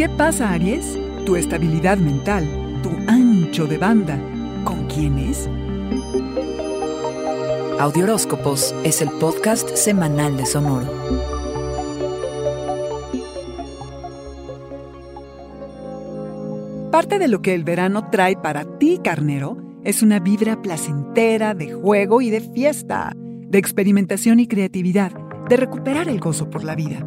¿Qué pasa, Aries? Tu estabilidad mental, tu ancho de banda, ¿con quién es? Audioróscopos es el podcast semanal de Sonoro. Parte de lo que el verano trae para ti, carnero, es una vibra placentera de juego y de fiesta, de experimentación y creatividad, de recuperar el gozo por la vida.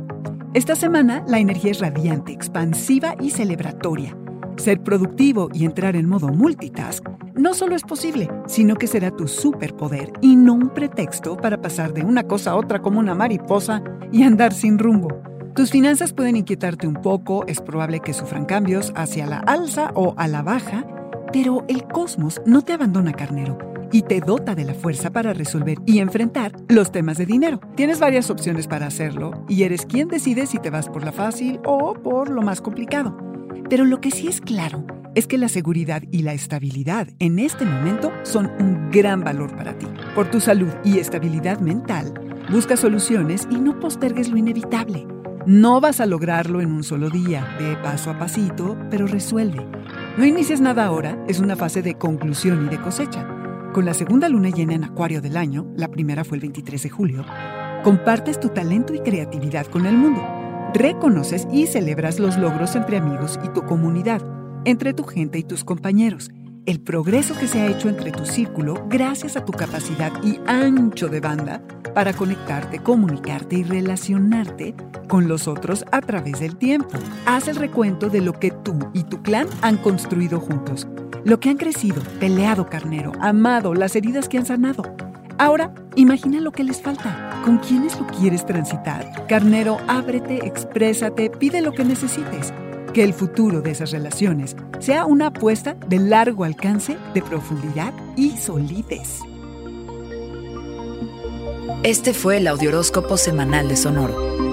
Esta semana la energía es radiante, expansiva y celebratoria. Ser productivo y entrar en modo multitask no solo es posible, sino que será tu superpoder y no un pretexto para pasar de una cosa a otra como una mariposa y andar sin rumbo. Tus finanzas pueden inquietarte un poco, es probable que sufran cambios hacia la alza o a la baja, pero el cosmos no te abandona, carnero, y te dota de la fuerza para resolver y enfrentar los temas de dinero. Tienes varias opciones para hacerlo y eres quien decide si te vas por la fácil o por lo más complicado. Pero lo que sí es claro es que la seguridad y la estabilidad en este momento son un gran valor para ti. Por tu salud y estabilidad mental, busca soluciones y no postergues lo inevitable. No vas a lograrlo en un solo día, de paso a pasito, pero resuelve. No inicies nada ahora, es una fase de conclusión y de cosecha. Con la segunda luna llena en Acuario del año, la primera fue el 23 de julio, compartes tu talento y creatividad con el mundo. Reconoces y celebras los logros entre amigos y tu comunidad, entre tu gente y tus compañeros el progreso que se ha hecho entre tu círculo gracias a tu capacidad y ancho de banda para conectarte, comunicarte y relacionarte con los otros a través del tiempo. Haz el recuento de lo que tú y tu clan han construido juntos, lo que han crecido, peleado carnero, amado, las heridas que han sanado. Ahora, imagina lo que les falta. ¿Con quiénes lo quieres transitar? Carnero, ábrete, exprésate, pide lo que necesites que el futuro de esas relaciones sea una apuesta de largo alcance, de profundidad y solidez. Este fue el Audioróscopo Semanal de Sonoro.